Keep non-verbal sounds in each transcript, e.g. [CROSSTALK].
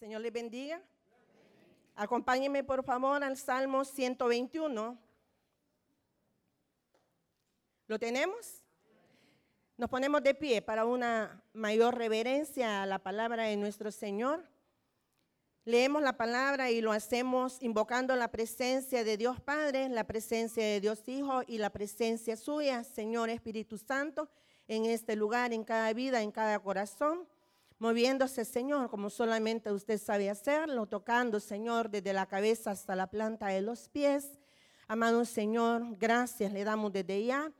Señor les bendiga. Acompáñenme por favor al Salmo 121. ¿Lo tenemos? Nos ponemos de pie para una mayor reverencia a la palabra de nuestro Señor. Leemos la palabra y lo hacemos invocando la presencia de Dios Padre, la presencia de Dios Hijo y la presencia suya, Señor Espíritu Santo, en este lugar, en cada vida, en cada corazón moviéndose, Señor, como solamente usted sabe hacerlo, tocando, Señor, desde la cabeza hasta la planta de los pies. Amado Señor, gracias le damos desde ya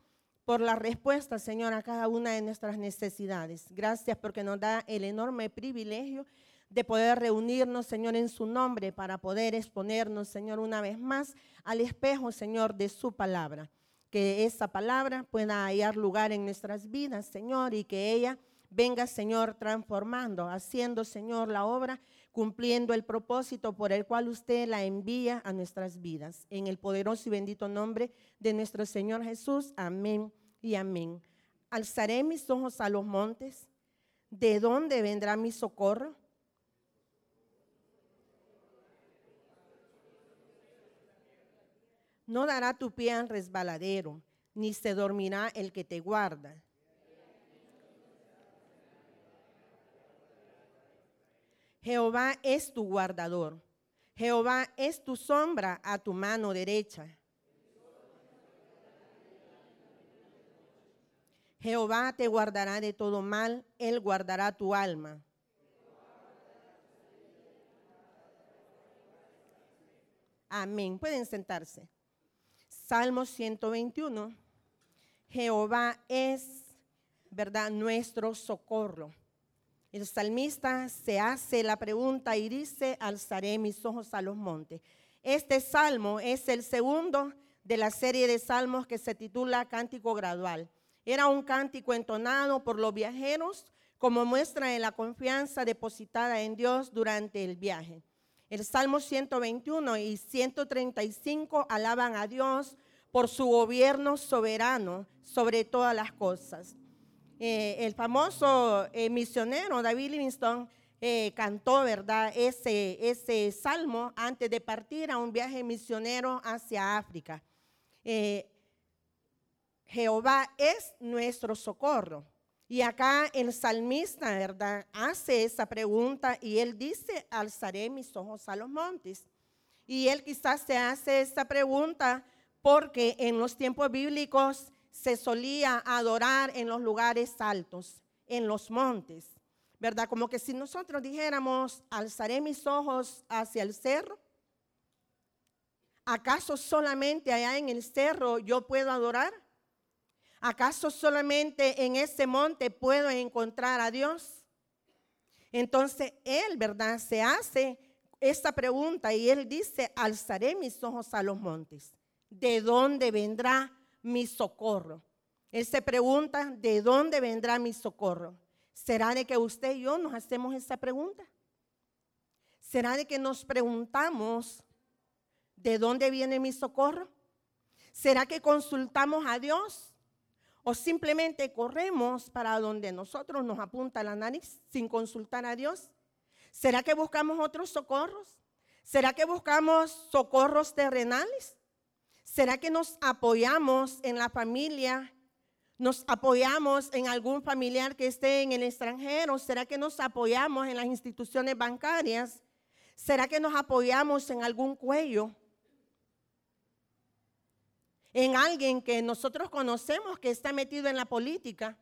por la respuesta, Señor, a cada una de nuestras necesidades. Gracias porque nos da el enorme privilegio de poder reunirnos, Señor, en su nombre para poder exponernos, Señor, una vez más al espejo, Señor, de su palabra. Que esa palabra pueda hallar lugar en nuestras vidas, Señor, y que ella venga, Señor, transformando, haciendo, Señor, la obra, cumpliendo el propósito por el cual usted la envía a nuestras vidas. En el poderoso y bendito nombre de nuestro Señor Jesús. Amén y amén. Alzaré mis ojos a los montes. ¿De dónde vendrá mi socorro? No dará tu pie al resbaladero, ni se dormirá el que te guarda. Jehová es tu guardador. Jehová es tu sombra a tu mano derecha. Jehová te guardará de todo mal, Él guardará tu alma. Amén. Pueden sentarse. Salmo 121. Jehová es, ¿verdad?, nuestro socorro. El salmista se hace la pregunta y dice, alzaré mis ojos a los montes. Este salmo es el segundo de la serie de salmos que se titula Cántico Gradual. Era un cántico entonado por los viajeros como muestra de la confianza depositada en Dios durante el viaje. El Salmo 121 y 135 alaban a Dios por su gobierno soberano sobre todas las cosas. Eh, el famoso eh, misionero David Livingstone eh, cantó, ¿verdad? Ese, ese salmo antes de partir a un viaje misionero hacia África. Jehová es nuestro socorro. Y acá el salmista, ¿verdad? Hace esa pregunta y él dice, alzaré mis ojos a los montes. Y él quizás se hace esa pregunta porque en los tiempos bíblicos se solía adorar en los lugares altos, en los montes, ¿verdad? Como que si nosotros dijéramos, alzaré mis ojos hacia el cerro, ¿acaso solamente allá en el cerro yo puedo adorar? ¿Acaso solamente en ese monte puedo encontrar a Dios? Entonces él, ¿verdad? Se hace esta pregunta y él dice, alzaré mis ojos a los montes. ¿De dónde vendrá mi socorro. Él se pregunta, ¿de dónde vendrá mi socorro? ¿Será de que usted y yo nos hacemos esa pregunta? ¿Será de que nos preguntamos, ¿de dónde viene mi socorro? ¿Será que consultamos a Dios? ¿O simplemente corremos para donde nosotros nos apunta la nariz sin consultar a Dios? ¿Será que buscamos otros socorros? ¿Será que buscamos socorros terrenales? ¿Será que nos apoyamos en la familia? ¿Nos apoyamos en algún familiar que esté en el extranjero? ¿Será que nos apoyamos en las instituciones bancarias? ¿Será que nos apoyamos en algún cuello? En alguien que nosotros conocemos que está metido en la política.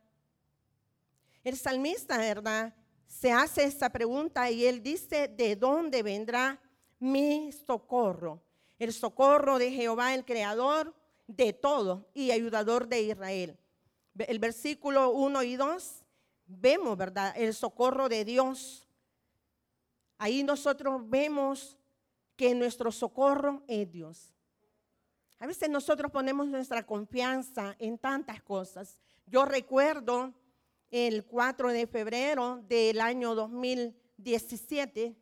El salmista, ¿verdad? Se hace esa pregunta y él dice, ¿de dónde vendrá mi socorro? El socorro de Jehová, el creador de todo y ayudador de Israel. El versículo 1 y 2, vemos, ¿verdad? El socorro de Dios. Ahí nosotros vemos que nuestro socorro es Dios. A veces nosotros ponemos nuestra confianza en tantas cosas. Yo recuerdo el 4 de febrero del año 2017,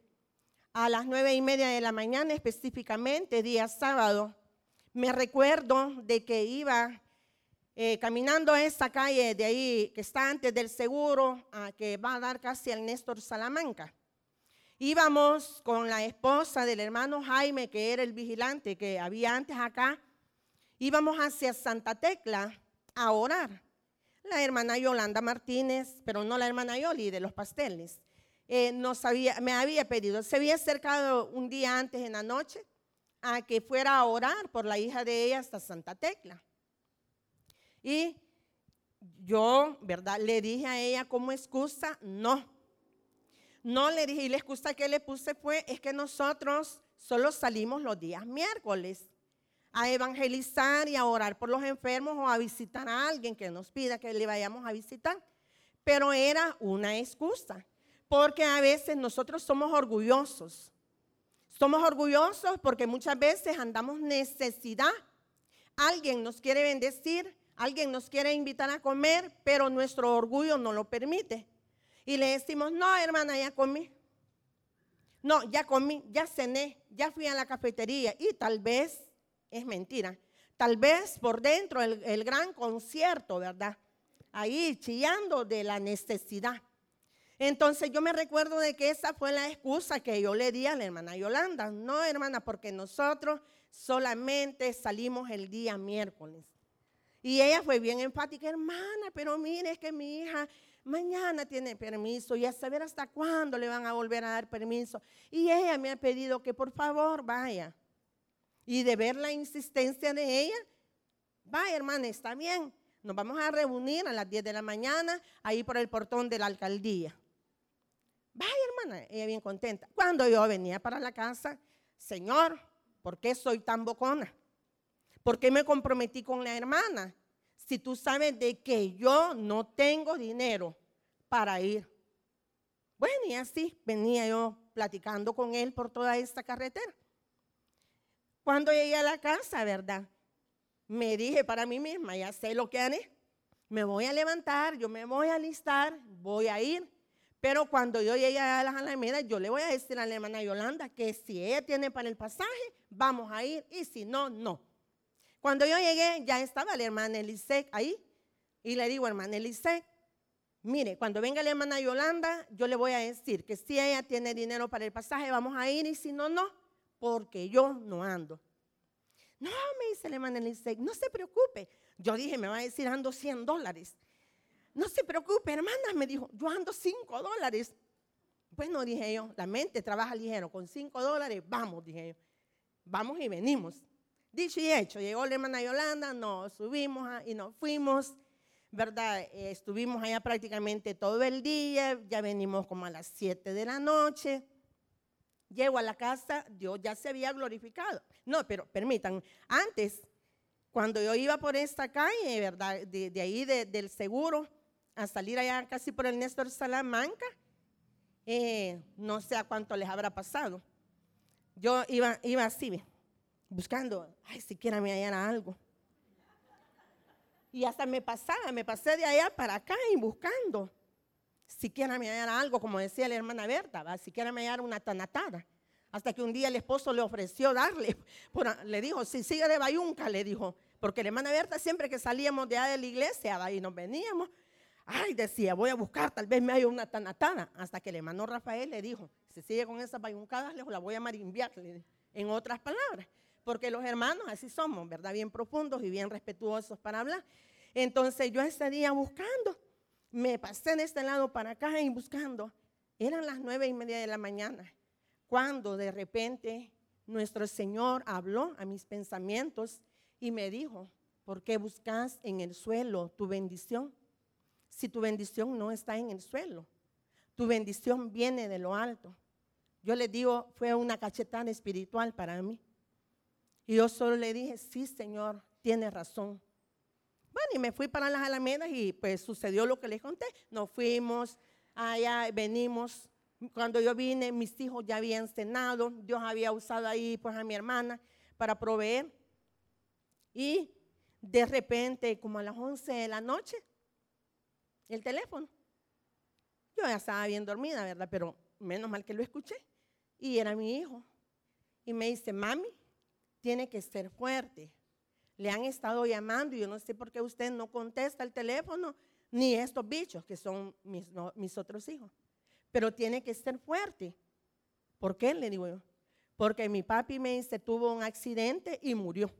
a las nueve y media de la mañana, específicamente día sábado, me recuerdo de que iba eh, caminando a esa calle de ahí que está antes del seguro, que va a dar casi al Néstor Salamanca. íbamos con la esposa del hermano Jaime, que era el vigilante que había antes acá, íbamos hacia Santa Tecla a orar. La hermana Yolanda Martínez, pero no la hermana Yoli de los pasteles, eh, me había pedido, se había acercado un día antes en la noche a que fuera a orar por la hija de ella hasta Santa Tecla. Y yo, ¿verdad? Le dije a ella como excusa, no. No le dije, y la excusa que le puse fue, es que nosotros solo salimos los días miércoles a evangelizar y a orar por los enfermos o a visitar a alguien que nos pida que le vayamos a visitar. Pero era una excusa, porque a veces nosotros somos orgullosos. Somos orgullosos porque muchas veces andamos necesidad. Alguien nos quiere bendecir, alguien nos quiere invitar a comer, pero nuestro orgullo no lo permite. Y le decimos, no, hermana, ya comí. No, ya comí, ya cené, ya fui a la cafetería. Y tal vez es mentira. Tal vez por dentro el, gran concierto, ¿verdad? Ahí chillando de la necesidad. Entonces yo me recuerdo de que esa fue la excusa que yo le di a la hermana Yolanda. No, hermana, porque nosotros solamente salimos el día miércoles. Y ella fue bien enfática, hermana, pero mire, es que mi hija mañana tiene permiso y a saber hasta cuándo le van a volver a dar permiso. Y ella me ha pedido que por favor vaya y de ver la insistencia de ella, vaya hermana, está bien, nos vamos a reunir a las 10 de la mañana ahí por el portón de la alcaldía. Vaya hermana, ella bien contenta. Cuando yo venía para la casa, Señor, ¿por qué soy tan bocona? ¿Por qué me comprometí con la hermana? Si tú sabes de que yo no tengo dinero para ir. Bueno, y así venía yo platicando con él por toda esta carretera. Cuando llegué a la casa, ¿verdad? Me dije para mí misma, ya sé lo que haré. Me voy a levantar, yo me voy a alistar, voy a ir. Pero cuando yo llegue a las Alamedas, yo le voy a decir a la hermana Yolanda que si ella tiene para el pasaje, vamos a ir. Y si no, no. Cuando yo llegué, ya estaba la hermana Elisec ahí. Y le digo, hermana Elisec, mire, cuando venga la hermana Yolanda, yo le voy a decir que si ella tiene dinero para el pasaje, vamos a ir. Y si no, no porque yo no ando. No, me dice el hermano Elisei, no se preocupe. Yo dije, me va a decir, ando 100 dólares. No se preocupe, hermana, me dijo, yo ando 5 dólares. Bueno, dije yo, la mente trabaja ligero, con 5 dólares, vamos, dije yo. Vamos y venimos. Dicho y hecho, llegó la hermana Yolanda, nos subimos y nos fuimos, ¿verdad? Eh, estuvimos allá prácticamente todo el día, ya venimos como a las 7 de la noche. Llego a la casa, Dios ya se había glorificado. No, pero permitan, antes, cuando yo iba por esta calle, ¿verdad? De, ahí del seguro, a salir allá casi por el Néstor Salamanca, eh, no sé a cuánto les habrá pasado. Yo iba, iba así, buscando, ay, siquiera me hallara algo. Y hasta me pasaba, me pasé de allá para acá y buscando siquiera me hallara algo, como decía la hermana Berta, ¿va? siquiera me hallara una tanatada. Hasta que un día el esposo le ofreció darle, [LAUGHS] le dijo, si sigue de Bayunca, le dijo, porque la hermana Berta siempre que salíamos de allá de la iglesia y nos veníamos, ay, decía, voy a buscar, tal vez me haya una tanatada. Hasta que el hermano Rafael le dijo, si sigue con esas bayuncadas, la voy a marimbiar, en otras palabras. Porque los hermanos así somos, ¿verdad? Bien profundos y bien respetuosos para hablar. Entonces yo ese día buscando, me pasé de este lado para acá y buscando. Eran las nueve y media de la mañana, cuando de repente nuestro Señor habló a mis pensamientos y me dijo, ¿por qué buscas en el suelo tu bendición? Si tu bendición no está en el suelo, tu bendición viene de lo alto. Yo le digo, fue una cachetada espiritual para mí. Y yo solo le dije, sí, Señor, tiene razón. Bueno, y me fui para las Alamedas y pues sucedió lo que les conté. Nos fuimos, allá venimos. Cuando yo vine, mis hijos ya habían cenado. Dios había usado ahí pues a mi hermana para proveer. Y de repente, como a las 11 de la noche, el teléfono. Yo ya estaba bien dormida, ¿verdad? Pero menos mal que lo escuché. Y era mi hijo. Y me dice, mami, tiene que ser fuerte le han estado llamando y yo no sé por qué usted no contesta el teléfono, ni estos bichos que son mis, otros hijos. Pero tiene que ser fuerte. ¿Por qué? Le digo yo. Porque mi papi me dice, tuvo un accidente y murió.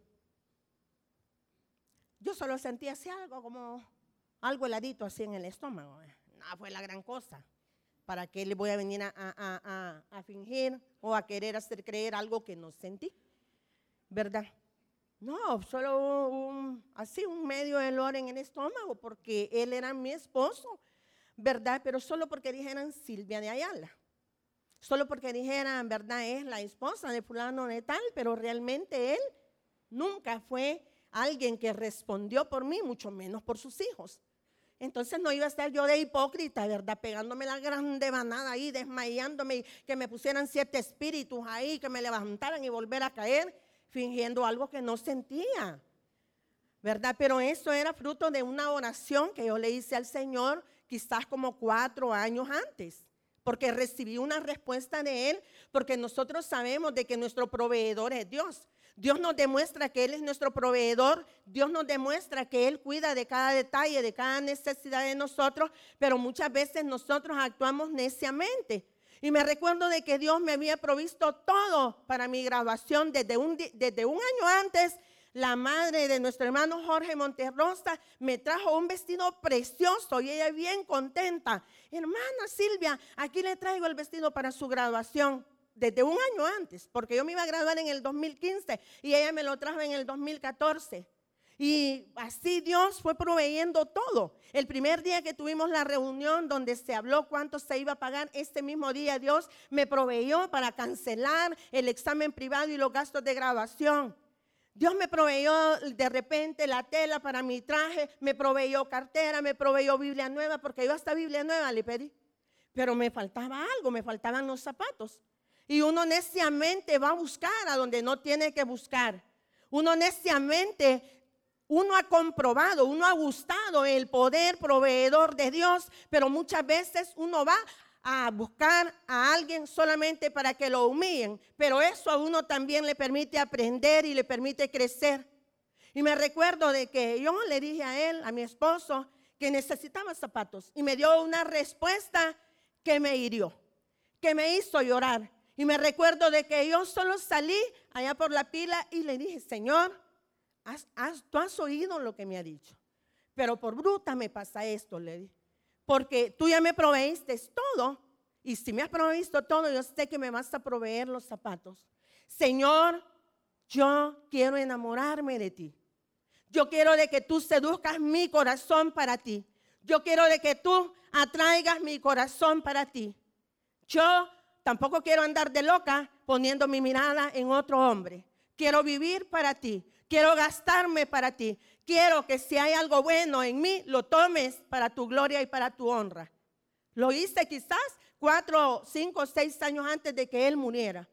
Yo solo sentí así algo como algo heladito así en el estómago. No fue la gran cosa. ¿Para qué le voy a venir a, fingir o a querer hacer creer algo que no sentí? ¿Verdad? No, solo un, así un medio dolor en el estómago porque él era mi esposo, ¿verdad? Pero solo porque dijeran Silvia de Ayala. Solo porque dijeran, ¿verdad? Es la esposa de fulano de tal, pero realmente él nunca fue alguien que respondió por mí, mucho menos por sus hijos. Entonces no iba a estar yo de hipócrita, ¿verdad? Pegándome la grande banada ahí, desmayándome, que me pusieran siete espíritus ahí, que me levantaran y volver a caer, fingiendo algo que no sentía, ¿verdad? Pero eso era fruto de una oración que yo le hice al Señor quizás como cuatro años antes porque recibí una respuesta de Él, porque nosotros sabemos de que nuestro proveedor es Dios. Dios nos demuestra que Él es nuestro proveedor, Dios nos demuestra que Él cuida de cada detalle, de cada necesidad de nosotros, pero muchas veces nosotros actuamos neciamente. Y me recuerdo de que Dios me había provisto todo para mi graduación desde un, desde un año antes la madre de nuestro hermano Jorge Monterrosa me trajo un vestido precioso y ella bien contenta. Hermana Silvia, aquí le traigo el vestido para su graduación desde un año antes, porque yo me iba a graduar en el 2015 y ella me lo trajo en el 2014. Y así Dios fue proveyendo todo. El primer día que tuvimos la reunión donde se habló cuánto se iba a pagar, este mismo día Dios me proveyó para cancelar el examen privado y los gastos de graduación. Dios me proveyó de repente la tela para mi traje, me proveyó cartera, me proveyó Biblia nueva, porque yo hasta Biblia nueva le pedí. Pero me faltaba algo, me faltaban los zapatos. Y uno neciamente va a buscar a donde no tiene que buscar. Uno neciamente, uno ha comprobado, uno ha gustado el poder proveedor de Dios, pero muchas veces uno va a buscar a alguien solamente para que lo humillen, pero eso a uno también le permite aprender y le permite crecer. Y me recuerdo de que yo le dije a él, a mi esposo, que necesitaba zapatos y me dio una respuesta que me hirió, que me hizo llorar. Y me recuerdo de que yo solo salí allá por la pila y le dije, Señor, tú has oído lo que me ha dicho, pero por bruta me pasa esto, le dije porque tú ya me proveíste todo. Y si me has provisto todo, yo sé que me vas a proveer los zapatos. Señor, yo quiero enamorarme de ti. Yo quiero de que tú seduzcas mi corazón para ti. Yo quiero de que tú atraigas mi corazón para ti. Yo tampoco quiero andar de loca poniendo mi mirada en otro hombre. Quiero vivir para ti. Quiero gastarme para ti. Quiero que si hay algo bueno en mí, lo tomes para tu gloria y para tu honra. Lo hice quizás cuatro, cinco, seis años antes de que él muriera.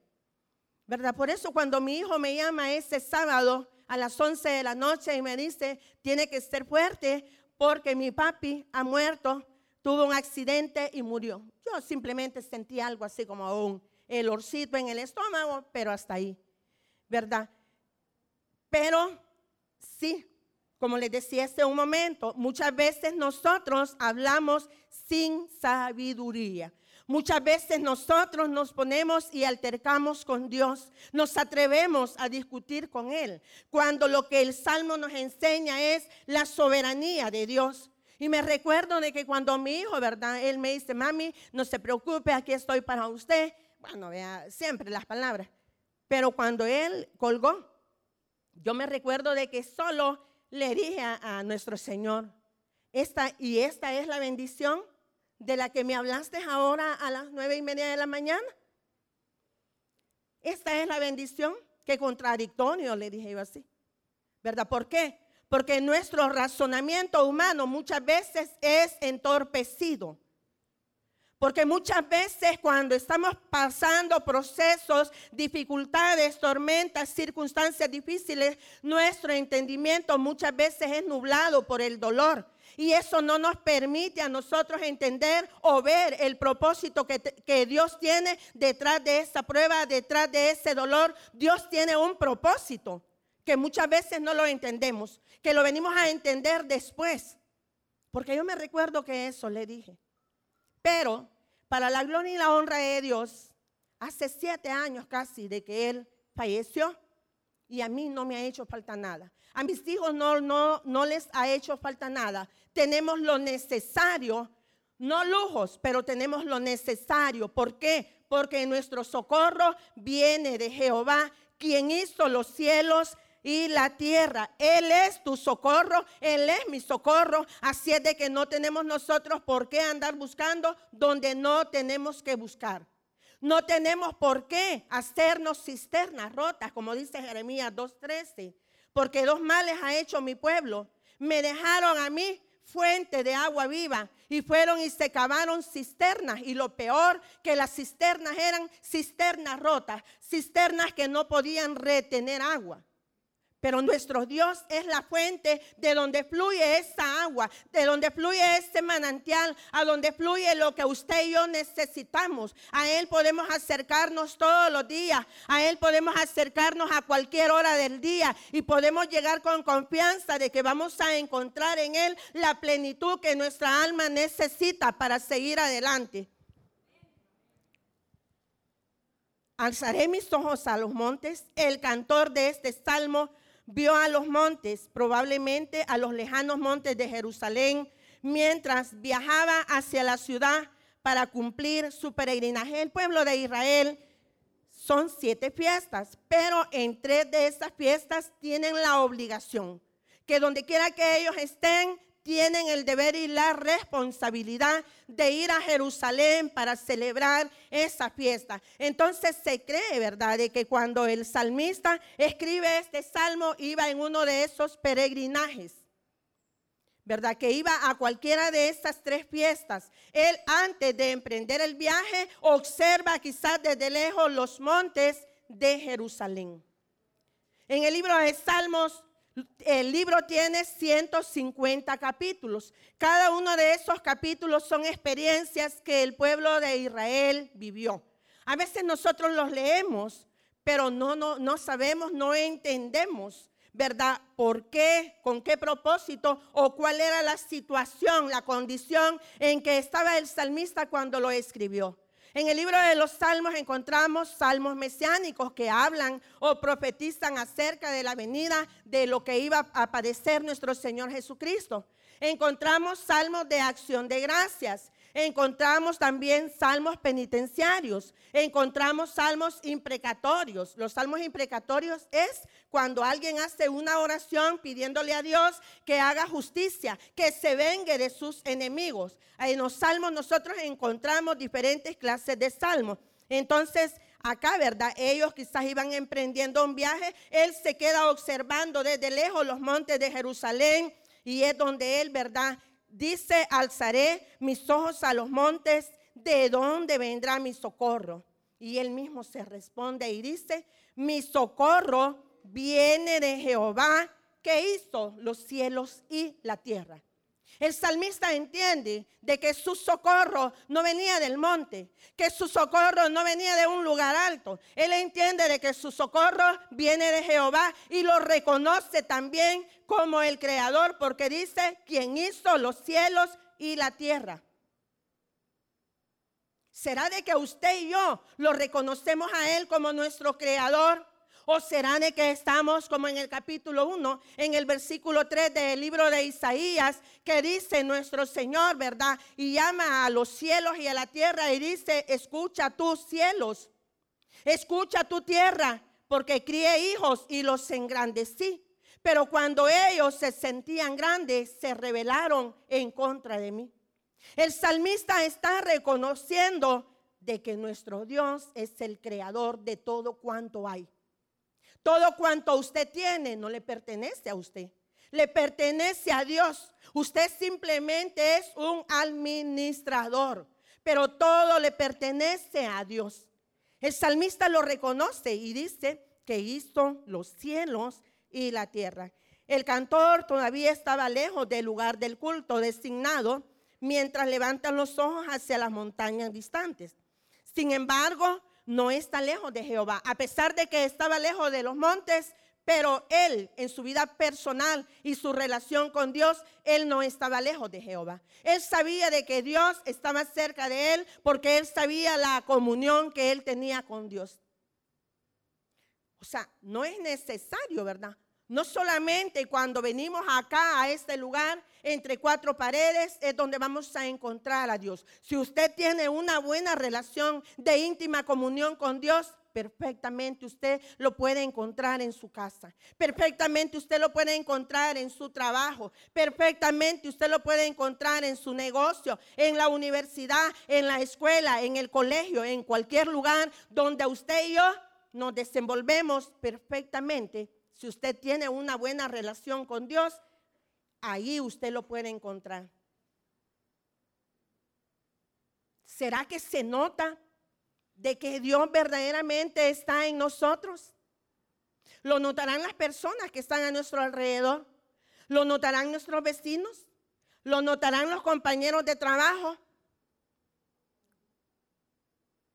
¿Verdad? Por eso cuando mi hijo me llama ese sábado a las 11 de la noche y me dice, tiene que ser fuerte porque mi papi ha muerto, tuvo un accidente y murió. Yo simplemente sentí algo así como un olorcito en el estómago, pero hasta ahí. ¿Verdad? Pero sí, como les decía hace un momento, muchas veces nosotros hablamos sin sabiduría. Muchas veces nosotros nos ponemos y altercamos con Dios, nos atrevemos a discutir con Él, cuando lo que el Salmo nos enseña es la soberanía de Dios. Y me recuerdo de que cuando mi hijo, ¿verdad? Él me dice, mami, no se preocupe, aquí estoy para usted. Bueno, vea, siempre las palabras. Pero cuando él colgó, yo me recuerdo de que solo le dije a, nuestro Señor, esta, y esta es la bendición de la que me hablaste ahora a las nueve y media de la mañana. Esta es la bendición que contradictorio, le dije yo así. ¿Verdad? ¿Por qué? Porque nuestro razonamiento humano muchas veces es entorpecido. Porque muchas veces cuando estamos pasando procesos, dificultades, tormentas, circunstancias difíciles, nuestro entendimiento muchas veces es nublado por el dolor. Y eso no nos permite a nosotros entender o ver el propósito que, que, Dios tiene detrás de esa prueba, detrás de ese dolor. Dios tiene un propósito que muchas veces no lo entendemos, que lo venimos a entender después. Porque yo me recuerdo que eso le dije. Pero para la gloria y la honra de Dios, hace siete años casi de que él falleció y a mí no me ha hecho falta nada. A mis hijos no, no, no les ha hecho falta nada. Tenemos lo necesario, no lujos, pero tenemos lo necesario. ¿Por qué? Porque nuestro socorro viene de Jehová, quien hizo los cielos y la tierra. Él es tu socorro, Él es mi socorro. Así es de que no tenemos nosotros por qué andar buscando donde no tenemos que buscar. No tenemos por qué hacernos cisternas rotas, como dice Jeremías 2.13, porque dos males ha hecho mi pueblo. Me dejaron a mí fuente de agua viva y fueron y se cavaron cisternas y lo peor que las cisternas eran cisternas rotas, cisternas que no podían retener agua. Pero nuestro Dios es la fuente de donde fluye esa agua, de donde fluye ese manantial, a donde fluye lo que usted y yo necesitamos. A Él podemos acercarnos todos los días, a Él podemos acercarnos a cualquier hora del día y podemos llegar con confianza de que vamos a encontrar en Él la plenitud que nuestra alma necesita para seguir adelante. Alzaré mis ojos a los montes. El cantor de este salmo vio a los montes, probablemente a los lejanos montes de Jerusalén, mientras viajaba hacia la ciudad para cumplir su peregrinaje. El pueblo de Israel son siete fiestas, pero en tres de esas fiestas tienen la obligación que donde quiera que ellos estén, tienen el deber y la responsabilidad de ir a Jerusalén para celebrar esa fiesta. Entonces se cree, ¿verdad?, de que cuando el salmista escribe este salmo iba en uno de esos peregrinajes. ¿Verdad? Que iba a cualquiera de estas tres fiestas. Él antes de emprender el viaje observa quizás desde lejos los montes de Jerusalén. En el libro de Salmos el libro tiene 150 capítulos. Cada uno de esos capítulos son experiencias que el pueblo de Israel vivió. A veces nosotros los leemos, pero no, no, no sabemos, no entendemos, ¿verdad? ¿Por qué? ¿Con qué propósito? ¿O cuál era la situación, la condición en que estaba el salmista cuando lo escribió? En el libro de los Salmos encontramos salmos mesiánicos que hablan o profetizan acerca de la venida de lo que iba a padecer nuestro Señor Jesucristo. Encontramos salmos de acción de gracias Encontramos también salmos penitenciarios, encontramos salmos imprecatorios. Los salmos imprecatorios es cuando alguien hace una oración pidiéndole a Dios que haga justicia, que se vengue de sus enemigos. En los salmos nosotros encontramos diferentes clases de salmos. Entonces, acá, ¿verdad? Ellos quizás iban emprendiendo un viaje, él se queda observando desde lejos los montes de Jerusalén y es donde él, ¿verdad? Dice, alzaré mis ojos a los montes, ¿de dónde vendrá mi socorro? Y él mismo se responde y dice, mi socorro viene de Jehová que hizo los cielos y la tierra. El salmista entiende de que su socorro no venía del monte, que su socorro no venía de un lugar alto. Él entiende de que su socorro viene de Jehová y lo reconoce también como el creador porque dice quien hizo los cielos y la tierra. ¿Será de que usted y yo lo reconocemos a Él como nuestro creador? ¿O será de que estamos como en el capítulo 1, en el versículo 3 del libro de Isaías, que dice nuestro Señor, ¿verdad? Y llama a los cielos y a la tierra y dice, escucha tus cielos, escucha tu tierra, porque crié hijos y los engrandecí. Pero cuando ellos se sentían grandes, se rebelaron en contra de mí. El salmista está reconociendo de que nuestro Dios es el creador de todo cuanto hay. Todo cuanto usted tiene no le pertenece a usted, le pertenece a Dios. Usted simplemente es un administrador, pero todo le pertenece a Dios. El salmista lo reconoce y dice que hizo los cielos y la tierra. El cantor todavía estaba lejos del lugar del culto designado mientras levantan los ojos hacia las montañas distantes. Sin embargo, no está lejos de Jehová. A pesar de que estaba lejos de los montes, Pero él, en su vida personal y su relación con Dios, él no estaba lejos de Jehová. Él sabía de que Dios estaba cerca de él porque él sabía la comunión que él tenía con Dios. O sea, no es necesario, ¿verdad? No solamente cuando venimos acá a este lugar, entre cuatro paredes, es donde vamos a encontrar a Dios. Si usted tiene una buena relación de íntima comunión con Dios, perfectamente usted lo puede encontrar en su casa. Perfectamente usted lo puede encontrar en su trabajo. Perfectamente usted lo puede encontrar en su negocio, en la universidad, en la escuela, en el colegio, en cualquier lugar donde usted y yo nos desenvolvemos perfectamente. Si usted tiene una buena relación con Dios, ahí usted lo puede encontrar. ¿Será que se nota de que Dios verdaderamente está en nosotros. Lo notarán las personas que están a nuestro alrededor. Lo notarán nuestros vecinos. Lo notarán los compañeros de trabajo.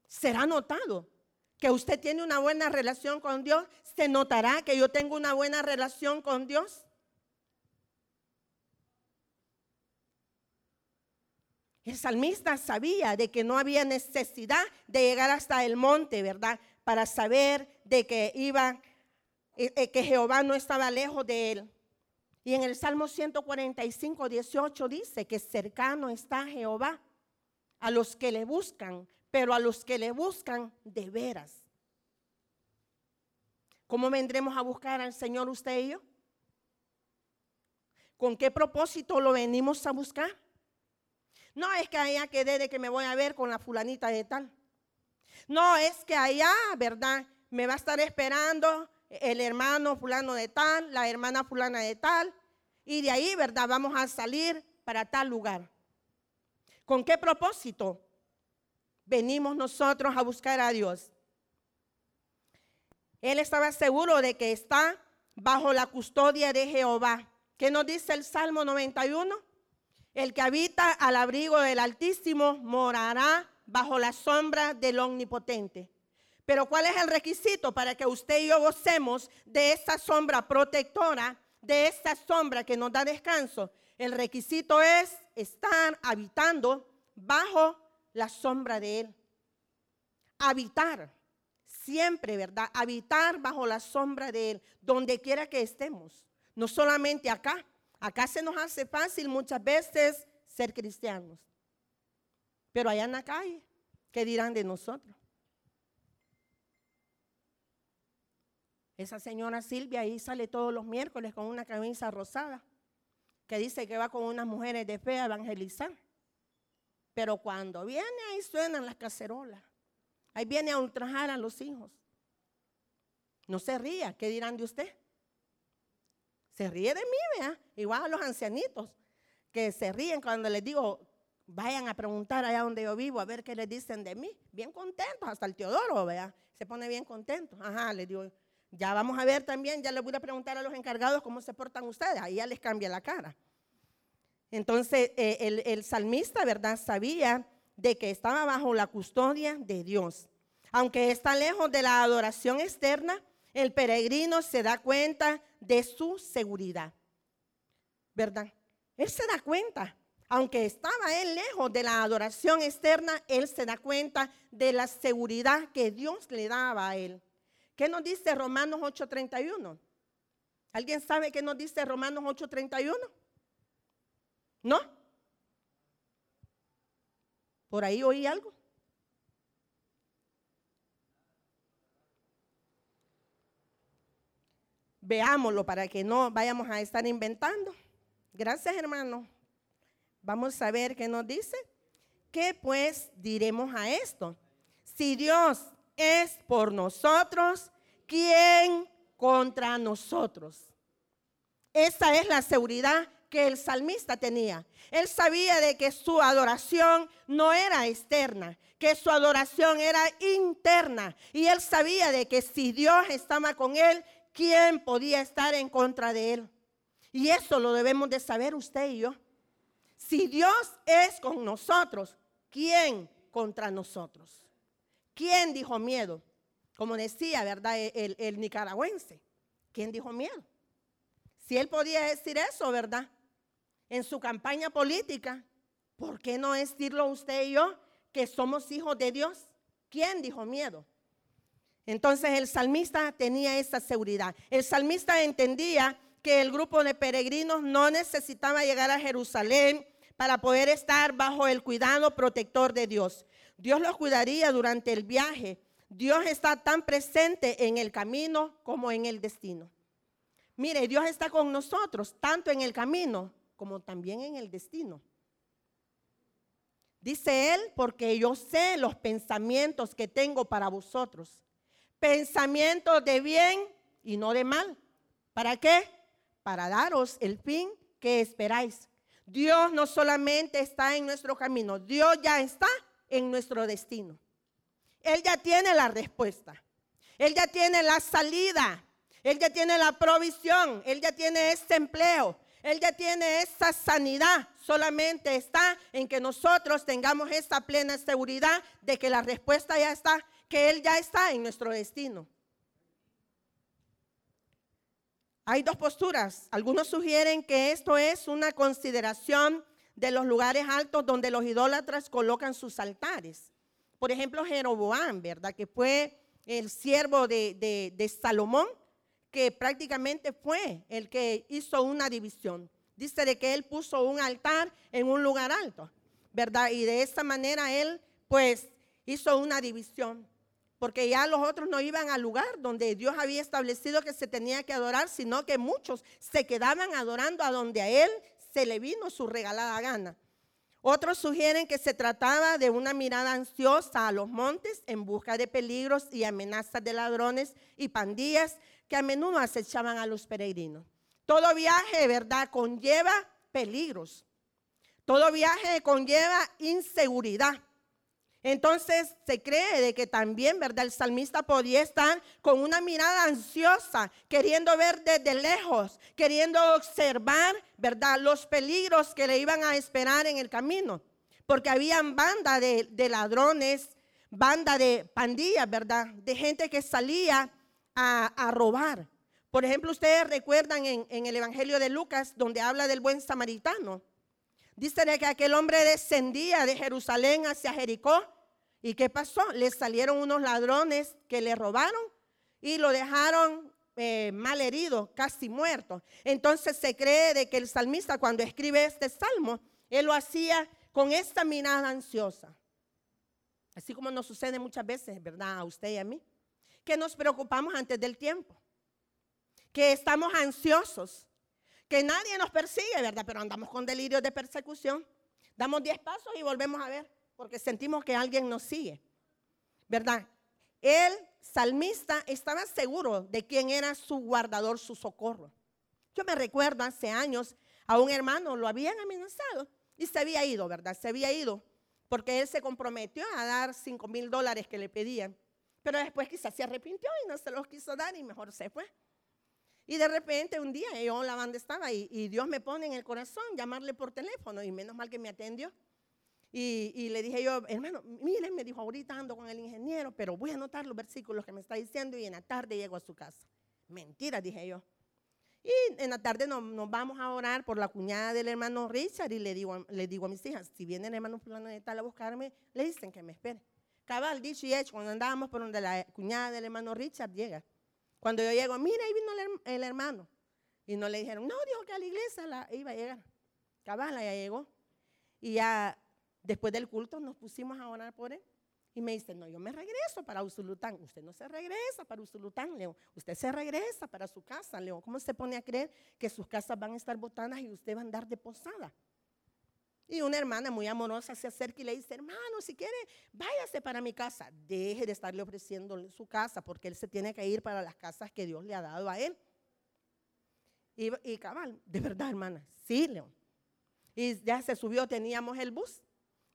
Será notado que usted tiene una buena relación con Dios. Se notará que yo tengo una buena relación con Dios. El salmista sabía de que no había necesidad de llegar hasta el monte, ¿verdad? Para saber de que iba, eh, eh, que Jehová no estaba lejos de él. Y en el Salmo 145, 18 dice que cercano está Jehová a los que le buscan, pero a los que le buscan de veras. ¿Cómo vendremos a buscar al Señor usted y yo? ¿Con qué propósito lo venimos a buscar? No es que allá quedé de que me voy a ver con la fulanita de tal. No es que allá, ¿verdad? Me va a estar esperando el hermano fulano de tal, la hermana fulana de tal. Y de ahí, ¿verdad? Vamos a salir para tal lugar. ¿Con qué propósito venimos nosotros a buscar a Dios? Él estaba seguro de que está bajo la custodia de Jehová. ¿Qué nos dice el Salmo 91? El que habita al abrigo del Altísimo morará bajo la sombra del Omnipotente. Pero ¿cuál es el requisito para que usted y yo gocemos de esa sombra protectora, de esa sombra que nos da descanso? El requisito es estar habitando bajo la sombra de Él. Habitar, siempre, ¿verdad? Habitar bajo la sombra de Él, donde quiera que estemos. No solamente acá, Acá se nos hace fácil muchas veces ser cristianos. Pero allá en la calle, ¿qué dirán de nosotros? Esa señora Silvia ahí sale todos los miércoles con una camisa rosada, que dice que va con unas mujeres de fe a evangelizar. Pero cuando viene ahí suenan las cacerolas. Ahí viene a ultrajar a los hijos. No se ría, ¿qué dirán de usted? Se ríe de mí, vea. Igual a los ancianitos que se ríen cuando les digo, vayan a preguntar allá donde yo vivo a ver qué les dicen de mí. Bien contentos, hasta el Teodoro, vea. Se pone bien contento. Ajá, le digo, ya vamos a ver también, ya les voy a preguntar a los encargados cómo se portan ustedes. Ahí ya les cambia la cara. Entonces, eh, el, el salmista, ¿verdad? Sabía de que estaba bajo la custodia de Dios. Aunque está lejos de la adoración externa, el peregrino se da cuenta de su seguridad. ¿Verdad? Él se da cuenta. Aunque estaba él lejos de la adoración externa, él se da cuenta de la seguridad que Dios le daba a él. ¿Qué nos dice Romanos 8:31? ¿Alguien sabe qué nos dice Romanos 8:31? ¿No? ¿Por ahí oí algo? Veámoslo para que no vayamos a estar inventando. Gracias, hermano. Vamos a ver qué nos dice. ¿Qué pues diremos a esto? Si Dios es por nosotros, ¿quién contra nosotros? Esa es la seguridad que el salmista tenía. Él sabía de que su adoración no era externa, que su adoración era interna. Y él sabía de que si Dios estaba con él, ¿quién podía estar en contra de él? Y eso lo debemos de saber usted y yo. Si Dios es con nosotros, ¿quién contra nosotros? ¿Quién dijo miedo? Como decía, ¿verdad? El, el nicaragüense. ¿Quién dijo miedo? Si él podía decir eso, ¿verdad? En su campaña política, ¿por qué no decirlo usted y yo que somos hijos de Dios? ¿Quién dijo miedo? Entonces el salmista tenía esa seguridad. El salmista entendía que el grupo de peregrinos no necesitaba llegar a Jerusalén para poder estar bajo el cuidado protector de Dios. Dios los cuidaría durante el viaje. Dios está tan presente en el camino como en el destino. Mire, Dios está con nosotros tanto en el camino como también en el destino. Dice él, porque yo sé los pensamientos que tengo para vosotros. Pensamientos de bien y no de mal. ¿Para qué? Para daros el fin que esperáis. Dios no solamente está en nuestro camino, Dios ya está en nuestro destino. Él ya tiene la respuesta. Él ya tiene la salida. Él ya tiene la provisión. Él ya tiene ese empleo. Él ya tiene esa sanidad. Solamente está en que nosotros tengamos esa plena seguridad de que la respuesta ya está, que Él ya está en nuestro destino. Hay dos posturas. Algunos sugieren que esto es una consideración de los lugares altos donde los idólatras colocan sus altares. Por ejemplo, Jeroboam, ¿verdad? Que fue el siervo de, Salomón, que prácticamente fue el que hizo una división. Dice de que él puso un altar en un lugar alto, ¿verdad? Y de esa manera él, pues, hizo una división porque ya los otros no iban al lugar donde Dios había establecido que se tenía que adorar, sino que muchos se quedaban adorando a donde a él se le vino su regalada gana. Otros sugieren que se trataba de una mirada ansiosa a los montes en busca de peligros y amenazas de ladrones y pandillas que a menudo acechaban a los peregrinos. Todo viaje, ¿verdad?, conlleva peligros. Todo viaje conlleva inseguridad. Entonces se cree de que también, ¿verdad? El salmista podía estar con una mirada ansiosa, queriendo ver desde lejos, queriendo observar, ¿verdad? Los peligros que le iban a esperar en el camino. Porque habían banda de, ladrones, banda de pandillas, ¿verdad? De gente que salía a, robar. Por ejemplo, ustedes recuerdan en, el Evangelio de Lucas, donde habla del buen samaritano. Dice que aquel hombre descendía de Jerusalén hacia Jericó. ¿Y qué pasó? Le salieron unos ladrones que le robaron y lo dejaron eh, mal herido, casi muerto. Entonces se cree de que el salmista cuando escribe este salmo, él lo hacía con esta mirada ansiosa. Así como nos sucede muchas veces, ¿verdad? A usted y a mí. Que nos preocupamos antes del tiempo. Que estamos ansiosos que nadie nos persigue, ¿verdad? Pero andamos con delirios de persecución. Damos diez pasos y volvemos a ver, porque sentimos que alguien nos sigue, ¿verdad? El salmista estaba seguro de quién era su guardador, su socorro. Yo me recuerdo hace años a un hermano, lo habían amenazado y se había ido, ¿verdad? Se había ido porque él se comprometió a dar cinco mil dólares que le pedían. Pero después quizás se arrepintió y no se los quiso dar y mejor se fue. Y de repente un día yo la banda estaba y, Dios me pone en el corazón llamarle por teléfono y menos mal que me atendió. Y, le dije yo, hermano, miren, me dijo, ahorita ando con el ingeniero, pero voy a anotar los versículos que me está diciendo y en la tarde llego a su casa. Mentira, dije yo. Y en la tarde nos, vamos a orar por la cuñada del hermano Richard y le digo, le digo a mis hijas, si viene el hermano fulano de tal a buscarme, le dicen que me espere. Cabal, dicho y hecho, cuando andábamos por donde la cuñada del hermano Richard llega. Cuando yo llego, mira, ahí vino el, hermano. Y no le dijeron, no, dijo que a la iglesia la, iba a llegar. Cabala ya llegó. Y ya después del culto nos pusimos a orar por él. Y me dice, no, yo me regreso para Usulután. Usted no se regresa para Usulután, León. Usted se regresa para su casa, León. ¿Cómo se pone a creer que sus casas van a estar botanas y usted va a andar de posada? Y una hermana muy amorosa se acerca y le dice, hermano, si quiere, váyase para mi casa. Deje de estarle ofreciendo su casa porque él se tiene que ir para las casas que Dios le ha dado a él. Y, cabal, de verdad, hermana, sí, León. Y ya se subió, teníamos el bus.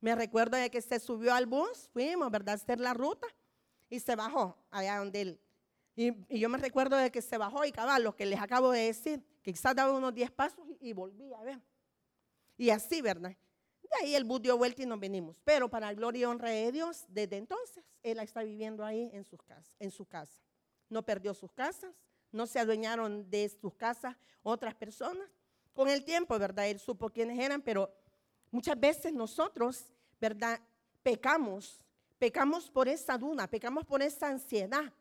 Me recuerdo de que se subió al bus, fuimos, ¿verdad?, a hacer la ruta y se bajó allá donde él. Y, yo me recuerdo de que se bajó y cabal, lo que les acabo de decir, que quizás daba unos 10 pasos y, y volví a ver. Y así, ¿verdad? Ahí el bus dio vuelta y nos venimos. Pero para gloria y honra de Dios, desde entonces, Él está viviendo ahí en, sus casas, en su casa. No perdió sus casas, no se adueñaron de sus casas otras personas. Con el tiempo, ¿verdad? Él supo quiénes eran, pero muchas veces nosotros, ¿verdad? Pecamos, pecamos por esa duda, pecamos por esa ansiedad.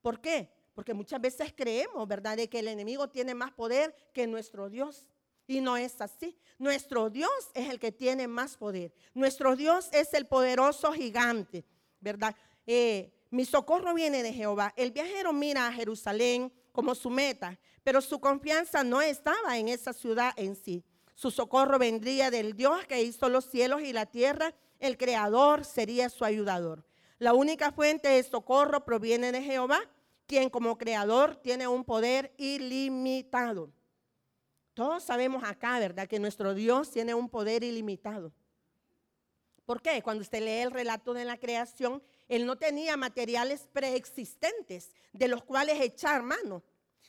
¿Por qué? Porque muchas veces creemos, ¿verdad?, de que el enemigo tiene más poder que nuestro Dios. Y no es así. Nuestro Dios es el que tiene más poder. Nuestro Dios es el poderoso gigante, ¿verdad? Eh, mi socorro viene de Jehová. El viajero mira a Jerusalén como su meta, pero su confianza no estaba en esa ciudad en sí. Su socorro vendría del Dios que hizo los cielos y la tierra. El creador sería su ayudador. La única fuente de socorro proviene de Jehová, quien como creador tiene un poder ilimitado. Todos sabemos acá, ¿verdad? Que nuestro Dios tiene un poder ilimitado. ¿Por qué? Cuando usted lee el relato de la creación, Él no tenía materiales preexistentes de los cuales echar mano.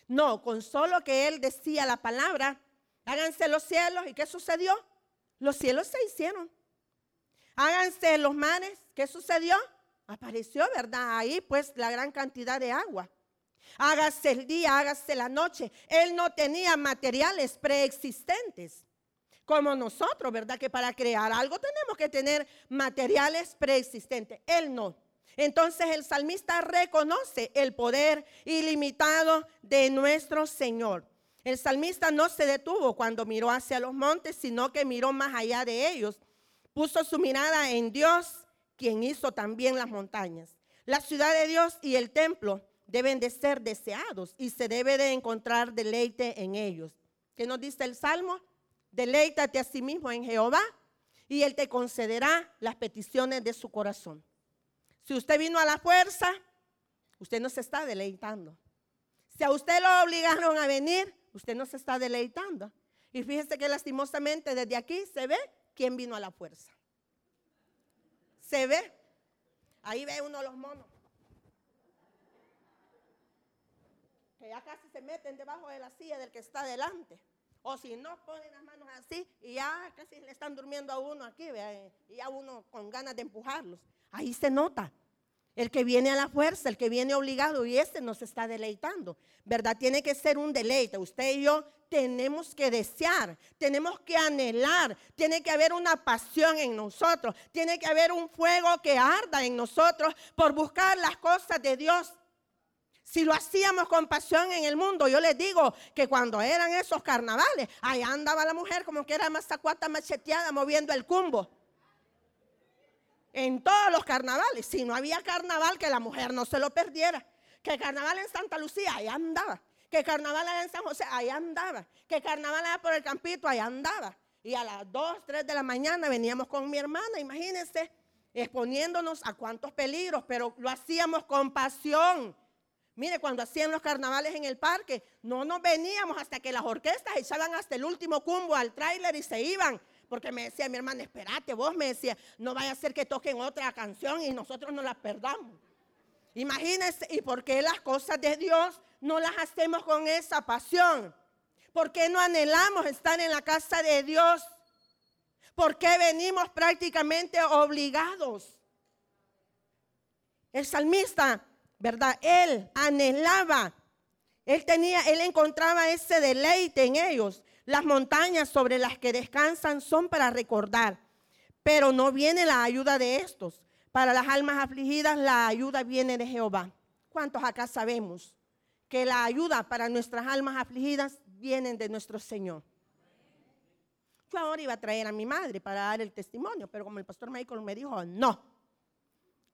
No, con solo que Él decía la palabra, háganse los cielos, ¿y qué sucedió? Los cielos se hicieron. Háganse los mares, ¿qué sucedió? Apareció, ¿verdad? Ahí pues la gran cantidad de agua hágase el día, hágase la noche. Él no tenía materiales preexistentes como nosotros, ¿verdad? Que para crear algo tenemos que tener materiales preexistentes. Él no. Entonces el salmista reconoce el poder ilimitado de nuestro Señor. El salmista no se detuvo cuando miró hacia los montes, sino que miró más allá de ellos. Puso su mirada en Dios, quien hizo también las montañas. La ciudad de Dios y el templo deben de ser deseados y se debe de encontrar deleite en ellos. ¿Qué nos dice el Salmo? Deleítate a sí mismo en Jehová y Él te concederá las peticiones de su corazón. Si usted vino a la fuerza, usted no se está deleitando. Si a usted lo obligaron a venir, usted no se está deleitando. Y fíjese que lastimosamente desde aquí se ve quién vino a la fuerza. Se ve. Ahí ve uno los monos. Ya casi se meten debajo de la silla del que está delante. O si no, ponen las manos así y ya casi le están durmiendo a uno aquí, y ya uno con ganas de empujarlos. Ahí se nota. El que viene a la fuerza, el que viene obligado y este nos está deleitando. ¿Verdad? Tiene que ser un deleite. Usted y yo tenemos que desear, tenemos que anhelar, tiene que haber una pasión en nosotros, tiene que haber un fuego que arda en nosotros por buscar las cosas de Dios. Si lo hacíamos con pasión en el mundo, yo les digo que cuando eran esos carnavales, allá andaba la mujer como que era mazacuata macheteada moviendo el cumbo. En todos los carnavales, si no había carnaval, que la mujer no se lo perdiera. Que carnaval en Santa Lucía, allá andaba. Que carnaval en San José, allá andaba. Que carnaval allá por el campito, allá andaba. Y a las 2, 3 de la mañana veníamos con mi hermana, imagínense, exponiéndonos a cuantos peligros, pero lo hacíamos con pasión Mire, cuando hacían los carnavales en el parque, no nos veníamos hasta que las orquestas echaban hasta el último cumbo al tráiler y se iban. Porque me decía mi hermana, espérate, vos me decía, no vaya a ser que toquen otra canción y nosotros no la perdamos. Imagínense, ¿y por qué las cosas de Dios no las hacemos con esa pasión? ¿Por qué no anhelamos estar en la casa de Dios? ¿Por qué venimos prácticamente obligados? El salmista ¿verdad? Él anhelaba, él tenía, él encontraba ese deleite en ellos. Las montañas sobre las que descansan son para recordar, pero no viene la ayuda de estos. Para las almas afligidas la ayuda viene de Jehová. ¿Cuántos acá sabemos que la ayuda para nuestras almas afligidas viene de nuestro Señor? Yo ahora iba a traer a mi madre para dar el testimonio, pero como el pastor Michael me dijo, no,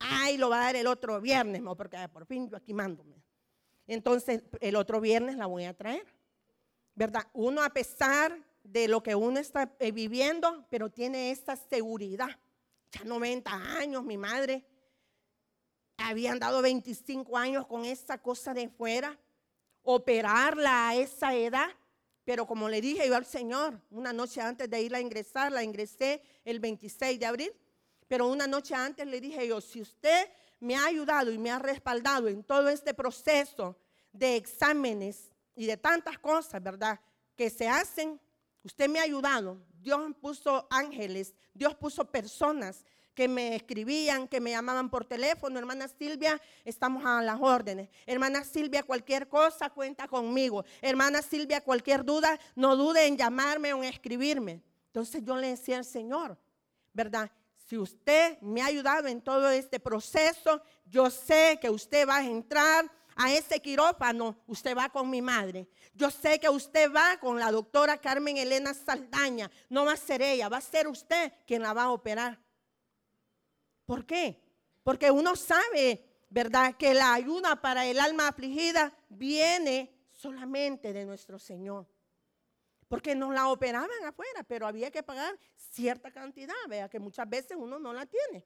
ay, lo va a dar el otro viernes, porque por fin yo aquí mándome. Entonces, el otro viernes la voy a traer. ¿Verdad? Uno a pesar de lo que uno está eh, viviendo, pero tiene esta seguridad. Ya 90 años, mi madre habían dado 25 años con esa cosa de fuera, operarla a esa edad. Pero como le dije yo al Señor, una noche antes de irla a ingresar, la ingresé el 26 de abril. Pero una noche antes le dije yo, si usted me ha ayudado y me ha respaldado en todo este proceso de exámenes y de tantas cosas, ¿verdad? Que se hacen, usted me ha ayudado. Dios puso ángeles, Dios puso personas que me escribían, que me llamaban por teléfono. Hermana Silvia, estamos a las órdenes. Hermana Silvia, cualquier cosa cuenta conmigo. Hermana Silvia, cualquier duda, no dude en llamarme o en escribirme. Entonces yo le decía al Señor, ¿verdad? Si usted me ha ayudado en todo este proceso, yo sé que usted va a entrar a ese quirófano, usted va con mi madre. Yo sé que usted va con la doctora Carmen Elena Saldaña. No va a ser ella, va a ser usted quien la va a operar. ¿Por qué? Porque uno sabe, ¿verdad? Que la ayuda para el alma afligida viene solamente de nuestro Señor. Porque nos la operaban afuera, pero había que pagar cierta cantidad, vea que muchas veces uno no la tiene.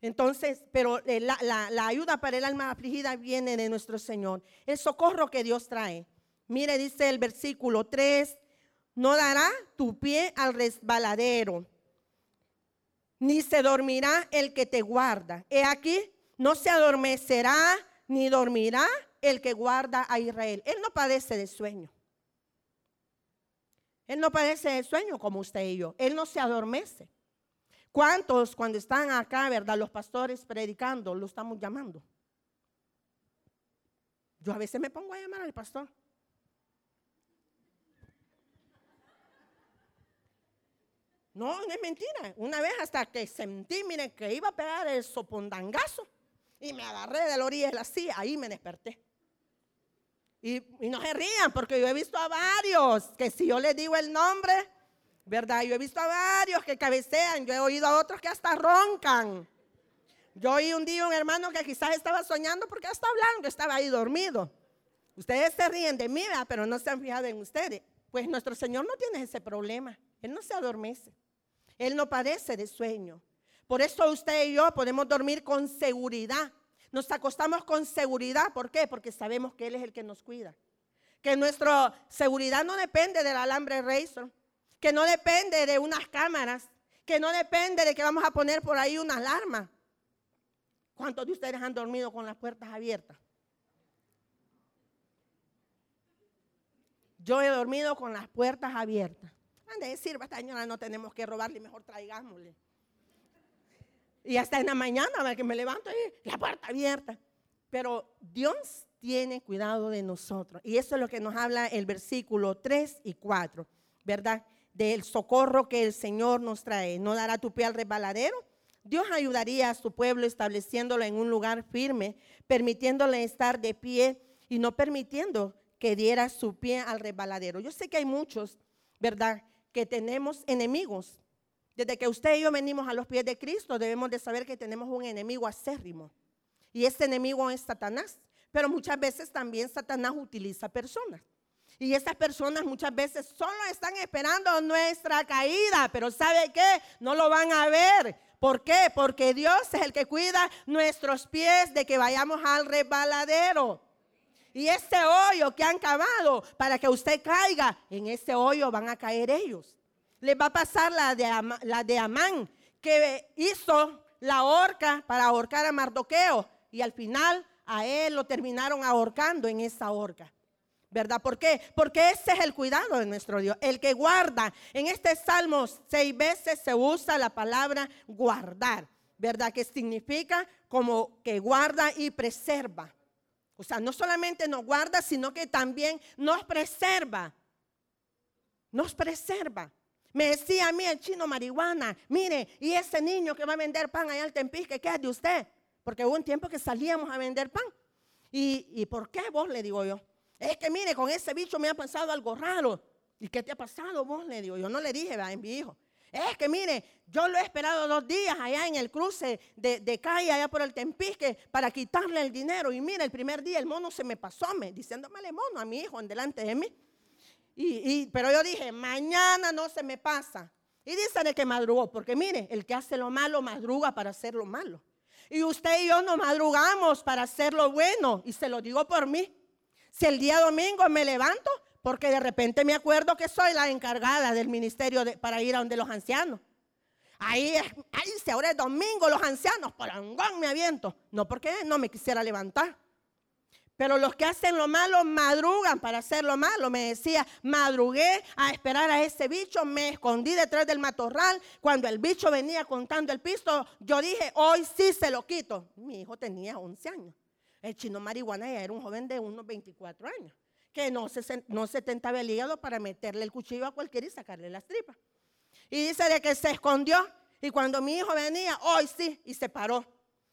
Entonces, pero eh, la, ayuda para el alma afligida viene de nuestro Señor. El socorro que Dios trae. Mire, dice el versículo 3, no dará tu pie al resbaladero, ni se dormirá el que te guarda. He aquí, no se adormecerá ni dormirá el que guarda a Israel. Él no padece de sueño. Él no padece de sueño como usted y yo. Él no se adormece. ¿Cuántos cuando están acá, verdad, los pastores predicando, lo estamos llamando? Yo a veces me pongo a llamar al pastor. No, no es mentira. Una vez hasta que sentí, miren, que iba a pegar el sopondangazo y me agarré de la orilla de la silla, ahí me desperté. Y, y, no se rían, porque yo he visto a varios que si yo les digo el nombre, ¿verdad? Yo he visto a varios que cabecean, yo he oído a otros que hasta roncan. Yo oí un día un hermano que quizás estaba soñando porque hasta hablando, estaba ahí dormido. Ustedes se ríen de mí, pero no se han fijado en ustedes. Pues nuestro Señor no tiene ese problema. Él no se adormece. Él no padece de sueño. Por eso usted y yo podemos dormir con seguridad. Nos acostamos con seguridad. ¿Por qué? Porque sabemos que Él es el que nos cuida. Que nuestra seguridad no depende del alambre Razor que no depende de unas cámaras, que no depende de que vamos a poner por ahí una alarma. ¿Cuántos de ustedes han dormido con las puertas abiertas? Yo he dormido con las puertas abiertas. Han de decir, señora, no tenemos que robarle, mejor traigámosle. Y hasta en la mañana, que me levanto y la puerta abierta. Pero Dios tiene cuidado de nosotros. Y eso es lo que nos habla el versículo 3 y 4, ¿verdad? del socorro que el Señor nos trae. No dará tu pie al resbaladero. Dios ayudaría a su pueblo estableciéndolo en un lugar firme, permitiéndole estar de pie y no permitiendo que diera su pie al resbaladero. Yo sé que hay muchos, ¿verdad?, que tenemos enemigos. Desde que usted y yo venimos a los pies de Cristo, debemos de saber que tenemos un enemigo acérrimo. Y ese enemigo es Satanás. Pero muchas veces también Satanás utiliza personas. Y esas personas muchas veces solo están esperando nuestra caída, pero ¿sabe qué? No lo van a ver. ¿Por qué? Porque Dios es el que cuida nuestros pies de que vayamos al resbaladero. Y ese hoyo que han cavado para que usted caiga, en ese hoyo van a caer ellos. Les va a pasar la de, la de Amán, que hizo la horca para ahorcar a Mardoqueo. Y al final a él lo terminaron ahorcando en esa horca. ¿Verdad? ¿Por qué? Porque ese es el cuidado de nuestro Dios, el que guarda. En este salmo seis veces se usa la palabra guardar, ¿verdad? Que significa como que guarda y preserva. O sea, no solamente nos guarda, sino que también nos preserva. Nos preserva. Me decía a mí el chino marihuana, mire, y ese niño que va a vender pan allá al Tempisque, ¿qué es de usted? Porque hubo un tiempo que salíamos a vender pan. ¿Y, por qué vos? Le digo yo. Es que mire, con ese bicho me ha pasado algo raro. ¿Y qué te ha pasado vos? Le digo, yo no le dije, va, en mi hijo. Es que mire, yo lo he esperado dos días allá en el cruce de, calle, allá por el Tempisque, para quitarle el dinero. Y mire, el primer día el mono se me pasó, me, diciéndome mono a mi hijo en delante de mí. Y, pero yo dije, mañana no se me pasa. Y dice que madrugó, porque mire, el que hace lo malo madruga para hacer lo malo. Y usted y yo no madrugamos para hacer lo bueno. Y se lo digo por mí. Si el día domingo me levanto, porque de repente me acuerdo que soy la encargada del ministerio para ir a donde los ancianos. Ahí, ahí si ahora es domingo, los ancianos, por angón me aviento. No porque no me quisiera levantar. Pero los que hacen lo malo madrugan para hacer lo malo. Me decía, madrugué a esperar a ese bicho, me escondí detrás del matorral. Cuando el bicho venía contando el piso, yo dije, hoy sí se lo quito. Mi hijo tenía 11 años. El chino marihuana ya era un joven de unos 24 años, que no se, no se tentaba el hígado para meterle el cuchillo a cualquiera y sacarle las tripas. Y dice de que se escondió. Y cuando mi hijo venía, hoy sí, y se paró.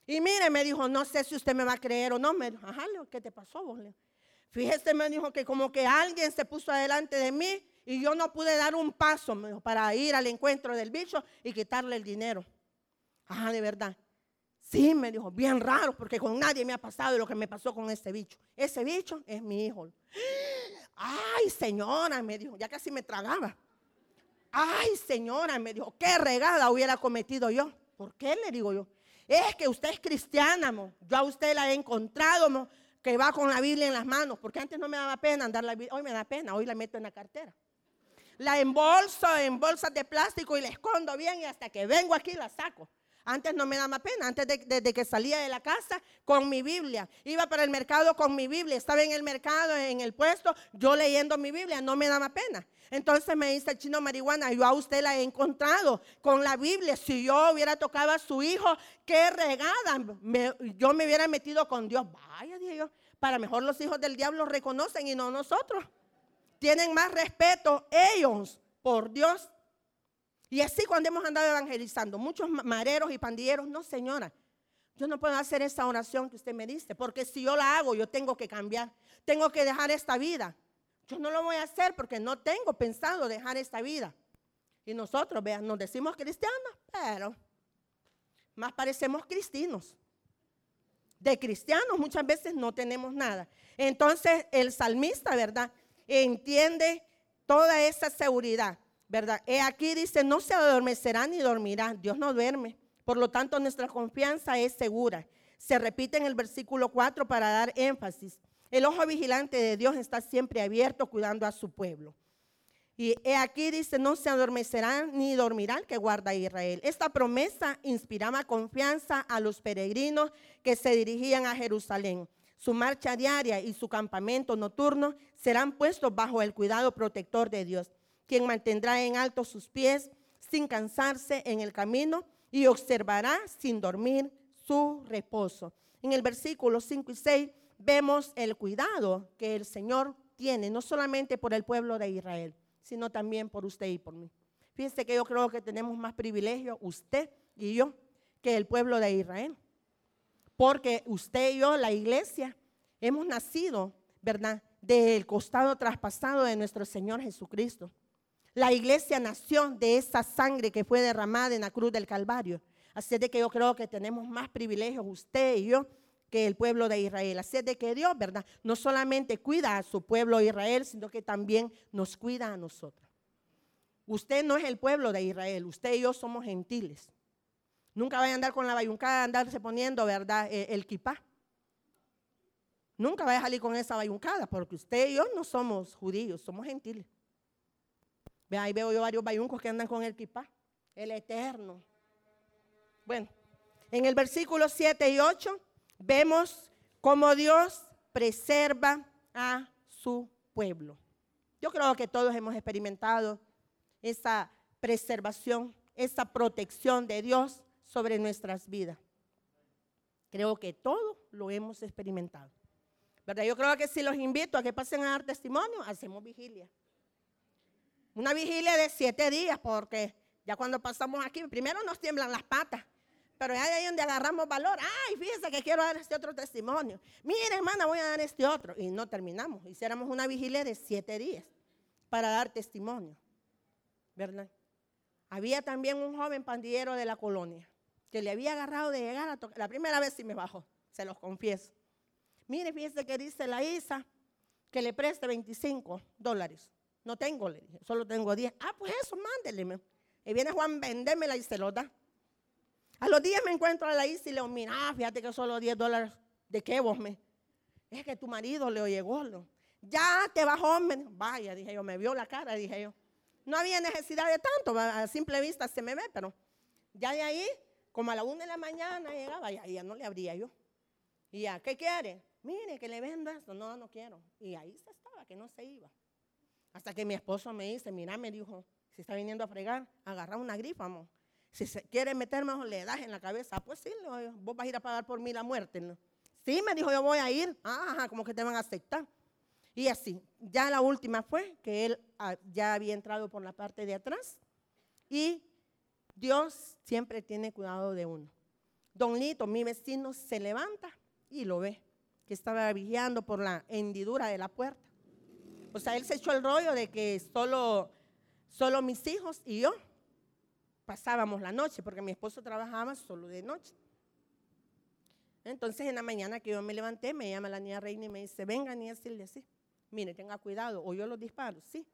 Y mire, me dijo, no sé si usted me va a creer o no. Me dijo, ajá, ¿qué te pasó vos? Fíjese, me dijo que como que alguien se puso adelante de mí y yo no pude dar un paso para ir al encuentro del bicho y quitarle el dinero. Ajá, de verdad. Sí, me dijo, bien raro, porque con nadie me ha pasado lo que me pasó con ese bicho. Ese bicho es mi hijo. Ay, señora, me dijo, ya casi me tragaba. Ay, señora, me dijo, qué regada hubiera cometido yo. ¿Por qué le digo yo? Es que usted es cristiana, yo a usted la he encontrado, que va con la Biblia en las manos, porque antes no me daba pena andar la Biblia, hoy me da pena, hoy la meto en la cartera. La embolso en bolsas de plástico y la escondo bien y hasta que vengo aquí la saco. Antes no me daba pena, antes de, que salía de la casa con mi Biblia. Iba para el mercado con mi Biblia, estaba en el mercado, en el puesto, yo leyendo mi Biblia, no me daba pena. Entonces me dice el chino marihuana, yo a usted la he encontrado con la Biblia. Si yo hubiera tocado a su hijo, qué regada, yo me hubiera metido con Dios. Vaya, Dios, para mejor los hijos del diablo reconocen y no nosotros. Tienen más respeto ellos por Dios y así cuando hemos andado evangelizando, muchos mareros y pandilleros, no señora, yo no puedo hacer esa oración que usted me dice, porque si yo la hago, yo tengo que cambiar, tengo que dejar esta vida. Yo no lo voy a hacer porque no tengo pensado dejar esta vida. Y nosotros, vean, nos decimos cristianos, pero más parecemos cristianos. De cristianos muchas veces no tenemos nada. Entonces el salmista, ¿verdad? Entiende toda esa seguridad. ¿Verdad? He aquí dice, no se adormecerá ni dormirá. Dios no duerme. Por lo tanto, nuestra confianza es segura. Se repite en el versículo 4 para dar énfasis. El ojo vigilante de Dios está siempre abierto cuidando a su pueblo. Y he aquí dice, no se adormecerá ni dormirá el que guarda Israel. Esta promesa inspiraba confianza a los peregrinos que se dirigían a Jerusalén. Su marcha diaria y su campamento nocturno serán puestos bajo el cuidado protector de Dios quien mantendrá en alto sus pies sin cansarse en el camino y observará sin dormir su reposo. En el versículo 5 y 6 vemos el cuidado que el Señor tiene, no solamente por el pueblo de Israel, sino también por usted y por mí. Fíjense que yo creo que tenemos más privilegio, usted y yo, que el pueblo de Israel. Porque usted y yo, la iglesia, hemos nacido, ¿verdad?, del costado traspasado de nuestro Señor Jesucristo. La iglesia nació de esa sangre que fue derramada en la cruz del Calvario. Así de que yo creo que tenemos más privilegios usted y yo que el pueblo de Israel. Así de que Dios, ¿verdad? No solamente cuida a su pueblo Israel, sino que también nos cuida a nosotros. Usted no es el pueblo de Israel, usted y yo somos gentiles. Nunca vaya a andar con la bayuncada, andarse poniendo, ¿verdad? El, el kipá. Nunca vaya a salir con esa bayuncada, porque usted y yo no somos judíos, somos gentiles. Ahí veo yo varios bayuncos que andan con el kipá, el eterno. Bueno, en el versículo 7 y 8 vemos cómo Dios preserva a su pueblo. Yo creo que todos hemos experimentado esa preservación, esa protección de Dios sobre nuestras vidas. Creo que todos lo hemos experimentado. ¿Verdad? Yo creo que si los invito a que pasen a dar testimonio, hacemos vigilia. Una vigilia de siete días, porque ya cuando pasamos aquí, primero nos tiemblan las patas, pero ya ahí donde agarramos valor. Ay, fíjense que quiero dar este otro testimonio. Mire, hermana, voy a dar este otro. Y no terminamos. Hiciéramos una vigilia de siete días para dar testimonio. ¿Verdad? Había también un joven pandillero de la colonia que le había agarrado de llegar a tocar. La primera vez sí me bajó, se los confieso. Mire, fíjense que dice la Isa que le preste 25 dólares. No tengo, le dije, solo tengo 10. Ah, pues eso, mándele. Y viene Juan, vendémela y se lo da. A los días me encuentro a la Isa y le digo, mira, fíjate que solo 10 dólares. ¿De qué vos me? Es que tu marido le llegó. Lo. Ya te bajó. Vaya, dije yo, me vio la cara, dije yo. No había necesidad de tanto, a simple vista se me ve, pero ya de ahí, como a la una de la mañana llegaba, ya, ya no le abría yo. Y ya, ¿qué quiere? mire que le vendo esto. No, no quiero. Y ahí se estaba, que no se iba. Hasta que mi esposo me dice, mira, me dijo, si está viniendo a fregar, agarra una grifa, amor. Si se quiere meter mejor, le das en la cabeza. Pues sí, vos vas a ir a pagar por mí la muerte. ¿no? Sí, me dijo, yo voy a ir. Ajá, como que te van a aceptar. Y así, ya la última fue que él ah, ya había entrado por la parte de atrás y Dios siempre tiene cuidado de uno. Don Lito, mi vecino, se levanta y lo ve, que estaba vigiando por la hendidura de la puerta. O sea, él se echó el rollo de que solo, solo mis hijos y yo pasábamos la noche, porque mi esposo trabajaba solo de noche. Entonces en la mañana que yo me levanté, me llama la niña reina y me dice, venga niña Silvia, sí. Mire, tenga cuidado, o yo los disparo, sí.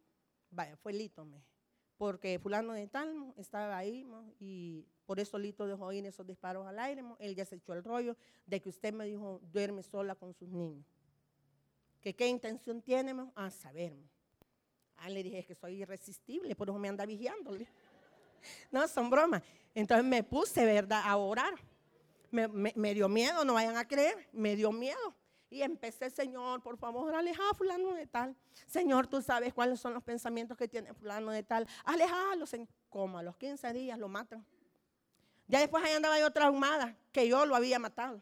Vaya, fue Lito. Porque fulano de tal estaba ahí y por eso Lito dejó ir esos disparos al aire. Él ya se echó el rollo de que usted me dijo, duerme sola con sus niños. ¿Que qué intención tiene? A saber. Ah, le dije que soy irresistible, por eso me anda vigiándole. No, son bromas. Entonces me puse, ¿verdad?, a orar me, dio miedo, no vayan a creer, me dio miedo. Y empecé, Señor, por favor, aleja a fulano de tal. Señor, tú sabes cuáles son los pensamientos que tiene fulano de tal. Alejalo, Señor. Como a los 15 días lo matan. Ya después ahí andaba yo traumada, que yo lo había matado.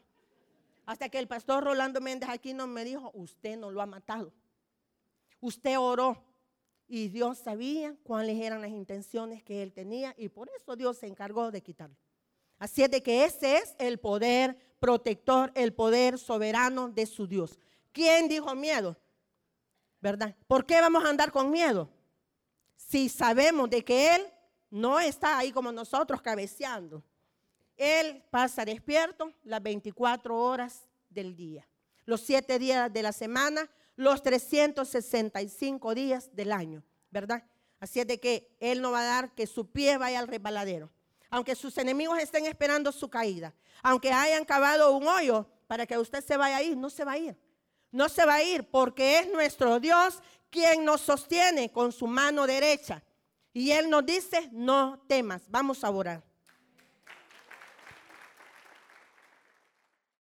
Hasta que el pastor Rolando Méndez aquí no me dijo, usted no lo ha matado. Usted oró y Dios sabía cuáles eran las intenciones que él tenía y por eso Dios se encargó de quitarlo. Así es de que ese es el poder protector, el poder soberano de su Dios. ¿Quién dijo miedo? ¿Verdad? ¿Por qué vamos a andar con miedo? Si sabemos de que Él no está ahí como nosotros cabeceando. Él pasa despierto las 24 horas del día, los 7 días de la semana, los 365 días del año, ¿verdad? Así es de que Él no va a dar que su pie vaya al resbaladero aunque sus enemigos estén esperando su caída, aunque hayan cavado un hoyo para que usted se vaya a ir, no se va a ir. No se va a ir porque es nuestro Dios quien nos sostiene con su mano derecha. Y Él nos dice, no temas, vamos a orar.